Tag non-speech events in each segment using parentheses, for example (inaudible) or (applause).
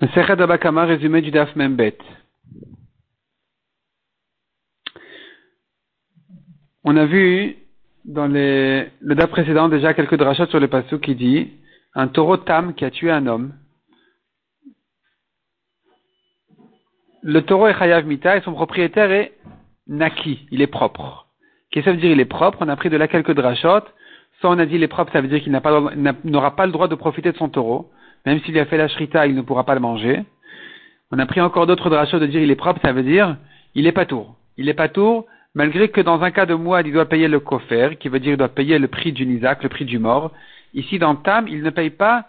Sechet Abakama, résumé du Daf Membet. On a vu dans le Daf précédent déjà quelques drachats sur le passou qui dit un taureau tam qui a tué un homme. Le taureau est chayav mita et son propriétaire est naki, il est propre. Qu'est-ce que ça veut dire il est propre? On a pris de là quelques drachot. Soit on a dit il est propre, ça veut dire qu'il n'aura pas le droit de profiter de son taureau. Même s'il a fait la shrita, il ne pourra pas le manger. On a pris encore d'autres drachos de dire il est propre, ça veut dire il est pas tour. Il est pas tour, malgré que dans un cas de moine, il doit payer le kofer, qui veut dire il doit payer le prix du nizak, le prix du mort. Ici, dans Tam, il ne paye pas,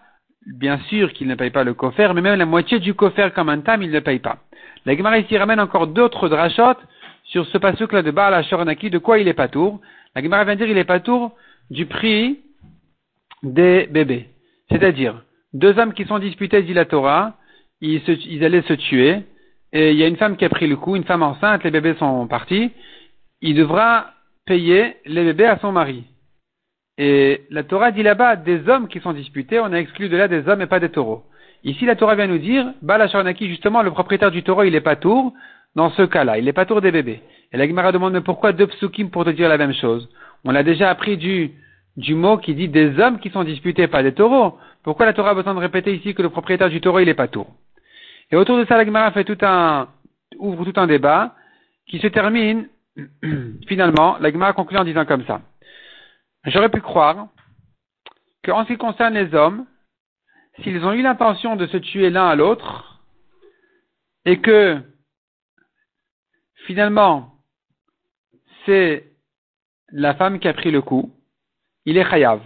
bien sûr qu'il ne paye pas le kofer, mais même la moitié du kofer comme un Tam, il ne paye pas. La Gemara ici ramène encore d'autres drachot sur ce pasuk-là de Baal Ashoranaki, de quoi il est pas tour. La Gemara vient dire il est pas tour du prix des bébés. C'est-à-dire, deux hommes qui sont disputés, dit la Torah, ils, allaient se tuer, et il y a une femme qui a pris le coup, une femme enceinte, les bébés sont partis, il devra payer les bébés à son mari. Et la Torah dit là-bas des hommes qui sont disputés, on a exclu de là des hommes et pas des taureaux. Ici, la Torah vient nous dire, Bala justement, le propriétaire du taureau, il est pas tour, dans ce cas-là, il est pas tour des bébés. Et la Gemara demande, mais pourquoi deux psukim pour te dire la même chose? On l'a déjà appris du, du mot qui dit des hommes qui sont disputés, pas des taureaux. Pourquoi la Torah a besoin de répéter ici que le propriétaire du taureau, il est pas tour Et autour de ça, la Gemara fait tout un, ouvre tout un débat qui se termine, (clears throat) finalement, la Gemara conclut en disant comme ça. J'aurais pu croire qu'en ce qui concerne les hommes, s'ils ont eu l'intention de se tuer l'un à l'autre, et que, finalement, c'est la femme qui a pris le coup, il est chayav.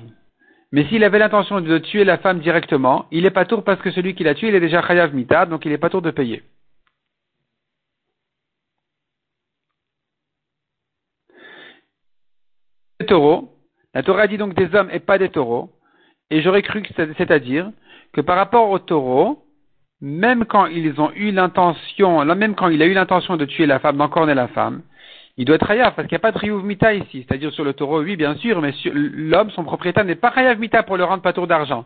Mais s'il avait l'intention de tuer la femme directement, il est pas tour parce que celui qui l'a tué, il est déjà chayav mita, donc il est pas tour de payer. Les taureaux, la Torah dit donc des hommes et pas des taureaux, et j'aurais cru que c'est-à-dire que par rapport aux taureaux, même quand ils ont eu l'intention, même quand il a eu l'intention de tuer la femme, d'encorner la femme, il doit être chayav parce qu'il n'y a pas de mita ici. C'est-à-dire sur le taureau, oui, bien sûr, mais l'homme, son propriétaire, n'est pas chayav mita pour le rendre pas tour d'argent.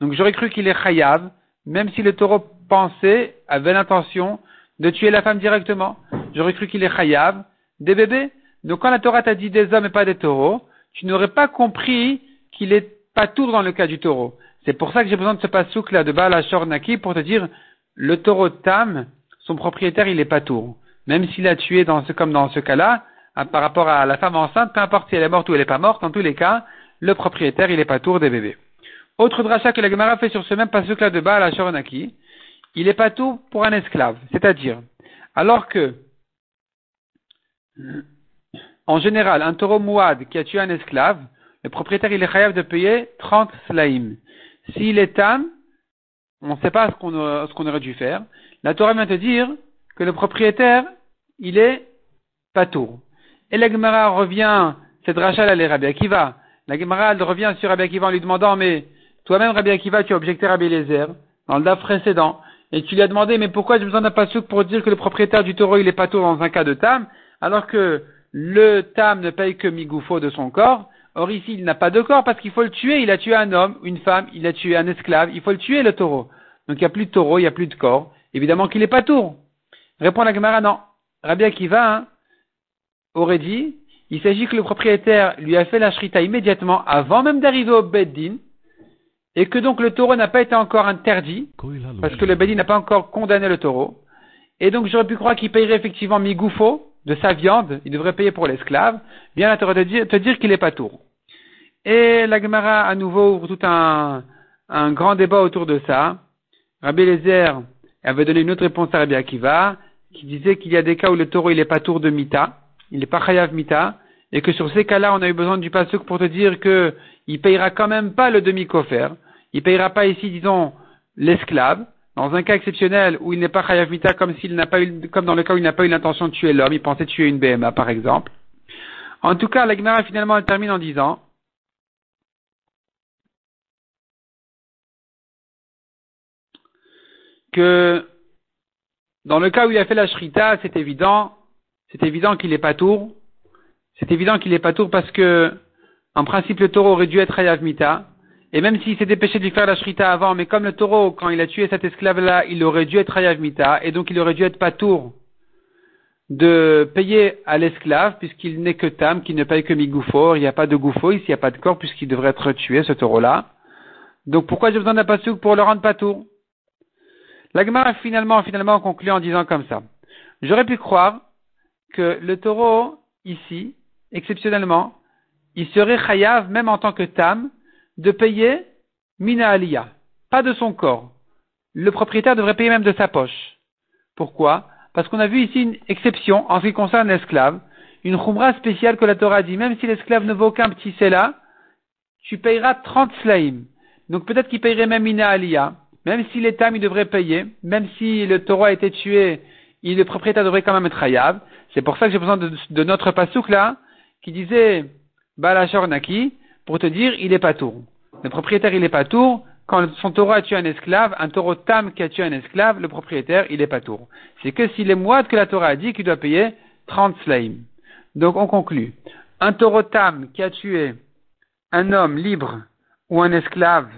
Donc j'aurais cru qu'il est chayav, même si le taureau pensait, avait l'intention de tuer la femme directement. J'aurais cru qu'il est chayav des bébés? Donc quand la Torah t'a dit des hommes et pas des taureaux, tu n'aurais pas compris qu'il est pas tour dans le cas du taureau. C'est pour ça que j'ai besoin de ce pasouk là de Baal pour te dire, le taureau Tam, son propriétaire, il est pas tour même s'il a tué dans ce, comme dans ce cas-là, par rapport à la femme enceinte, peu importe si elle est morte ou elle n'est pas morte, en tous les cas, le propriétaire, il est pas tour des bébés. Autre dracha que la Gemara fait sur ce même pasuk-là de Baal à Shoronaki, il est pas tour pour un esclave. C'est-à-dire, alors que, en général, un taureau mouad qui a tué un esclave, le propriétaire, il est chayav de payer 30 slaim. S'il est tam, on ne sait pas ce qu'on, ce qu'on aurait dû faire. La Torah vient te dire que le propriétaire, il est patour. Et la Gemara revient, cette rachel elle est Rabbi Akiva. La Gemara revient sur Rabbi Akiva en lui demandant, mais toi-même Rabbi Akiva, tu as objecté Rabbi Eliezer dans le DAF précédent. Et tu lui as demandé, mais pourquoi j'ai besoin d'un pasouk pour dire que le propriétaire du taureau, il est patour dans un cas de tam, alors que le tam ne paye que migoufo de son corps. Or ici, il n'a pas de corps parce qu'il faut le tuer. Il a tué un homme, une femme, il a tué un esclave. Il faut le tuer, le taureau. Donc il n'y a plus de taureau, il n'y a plus de corps. Évidemment qu'il est patour. Répond la Gemara, non. Rabbi Akiva hein, aurait dit, il s'agit que le propriétaire lui a fait la shrita immédiatement avant même d'arriver au Beddin, et que donc le taureau n'a pas été encore interdit, parce que le Beddin n'a pas encore condamné le taureau. Et donc j'aurais pu croire qu'il payerait effectivement migoufo de sa viande, il devrait payer pour l'esclave. Bien là, te dire, te dire qu'il n'est pas tour. Et la Gemara à nouveau ouvre tout un, un grand débat autour de ça. Rabbi Lézer avait donné une autre réponse à Rabbi Akiva qui disait qu'il y a des cas où le taureau il est pas tour de mita, il n'est pas chayav mita, et que sur ces cas-là, on a eu besoin du pasuk pour te dire que il payera quand même pas le demi-kofer, il payera pas ici, disons, l'esclave, dans un cas exceptionnel où il n'est pas chayav mita comme s'il n'a pas eu, comme dans le cas où il n'a pas eu l'intention de tuer l'homme, il pensait tuer une BMA par exemple. En tout cas, la Gemara finalement elle termine en disant que dans le cas où il a fait la shrita, c'est évident, c'est évident qu'il n'est pas tour. C'est évident qu'il n'est pas tour parce que, en principe, le taureau aurait dû être Hayav Mita. et même s'il s'est dépêché de lui faire la shrita avant, mais comme le taureau, quand il a tué cet esclave-là, il aurait dû être Hayav Mita, et donc il aurait dû être Patour de payer à l'esclave, puisqu'il n'est que Tam, qui ne paye que Migoufo, il n'y a pas de Goufo, ici il n'y a pas de corps, puisqu'il devrait être tué, ce taureau-là. Donc pourquoi j'ai besoin d'un pasouk pour le rendre Patour La Gemara finalement, finalement conclut en disant comme ça. J'aurais pu croire que le taureau, ici, exceptionnellement, il serait chayav, même en tant que tam, de payer mina aliyah, pas de son corps. Le propriétaire devrait payer même de sa poche. Pourquoi? Parce qu'on a vu ici une exception en ce qui concerne l'esclave, une khumra spéciale que la Torah dit, même si l'esclave ne vaut aucun petit là, tu payeras 30 slaim. Donc peut-être qu'il payerait même mina aliyah, même si les tam devrait payer, même si le taureau a été tué, le propriétaire devrait quand même être chayav. C'est pour ça que j'ai besoin de, notre pasouk là, qui disait Balachor Naki, pour te dire il est pas tour. Le propriétaire il est pas tour. Quand son taureau a tué un esclave, un taureau tam qui a tué un esclave, le propriétaire il est pas tour. C'est que s'il est moite que la Torah a dit qu'il doit payer 30 slaim. Donc on conclut. Un taureau tam qui a tué un homme libre ou un esclave,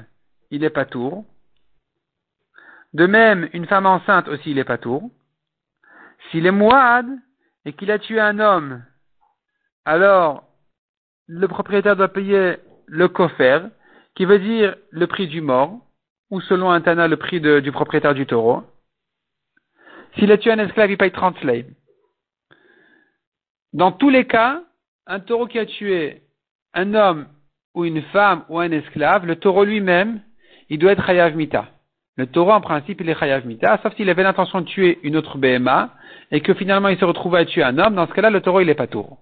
il est pas tour. De même, une femme enceinte aussi, il est pas tour. S'il est moide et qu'il a tué un homme, alors le propriétaire doit payer le cofer, qui veut dire le prix du mort, ou selon un Tana, le prix du propriétaire du taureau. S'il a tué un esclave, il paye 30 slaves. Dans tous les cas, un taureau qui a tué un homme ou une femme ou un esclave, le taureau lui-même, il doit être Hayav Mita. Le taureau, en principe, il est Chayav Mita, sauf s'il avait l'intention de tuer une autre BMA, et que finalement il se retrouve à tuer un homme, dans ce cas-là, le taureau, il est pas tour.